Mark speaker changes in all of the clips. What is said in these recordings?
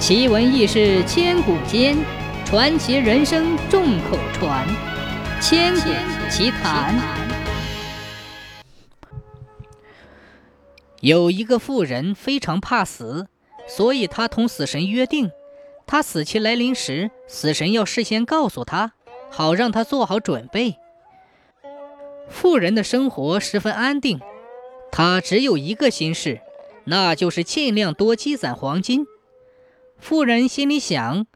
Speaker 1: 奇闻异事千古间，传奇人生众口传。千古奇谈。有一个妇人非常怕死，所以她同死神约定，她死期来临时，死神要事先告诉她，好让她做好准备。妇人的生活十分安定，她只有一个心事，那就是尽量多积攒黄金。妇人心里想：“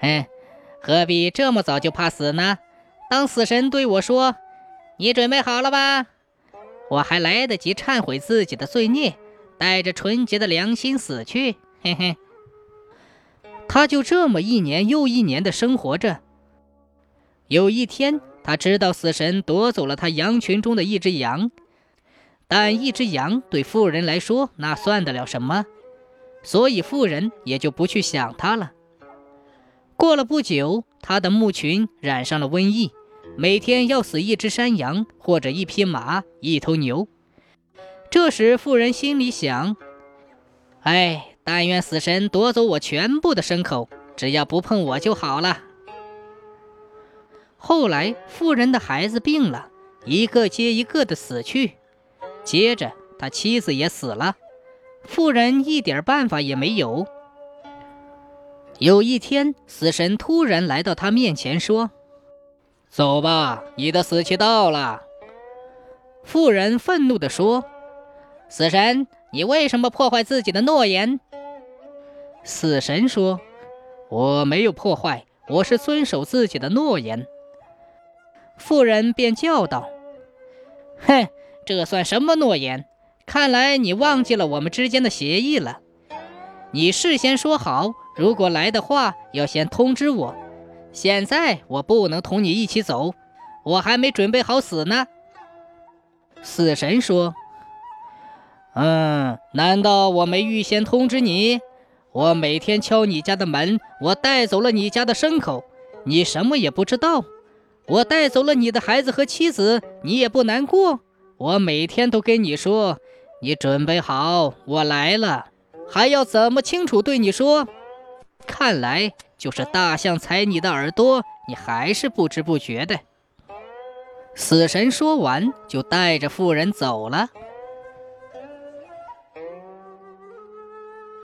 Speaker 1: 哎，何必这么早就怕死呢？当死神对我说：‘你准备好了吧？’我还来得及忏悔自己的罪孽，带着纯洁的良心死去。嘿嘿。”他就这么一年又一年的生活着。有一天，他知道死神夺走了他羊群中的一只羊，但一只羊对富人来说，那算得了什么？所以妇人也就不去想他了。过了不久，他的牧群染上了瘟疫，每天要死一只山羊或者一匹马、一头牛。这时，妇人心里想：“哎，但愿死神夺走我全部的牲口，只要不碰我就好了。”后来，妇人的孩子病了，一个接一个的死去，接着他妻子也死了。妇人一点办法也没有。有一天，死神突然来到他面前，说：“走吧，你的死期到了。”妇人愤怒地说：“死神，你为什么破坏自己的诺言？”死神说：“我没有破坏，我是遵守自己的诺言。”妇人便叫道：“哼，这算什么诺言？”看来你忘记了我们之间的协议了。你事先说好，如果来的话要先通知我。现在我不能同你一起走，我还没准备好死呢。死神说：“嗯，难道我没预先通知你？我每天敲你家的门，我带走了你家的牲口，你什么也不知道。我带走了你的孩子和妻子，你也不难过。我每天都跟你说。”你准备好，我来了，还要怎么清楚对你说？看来就是大象踩你的耳朵，你还是不知不觉的。死神说完，就带着妇人走了。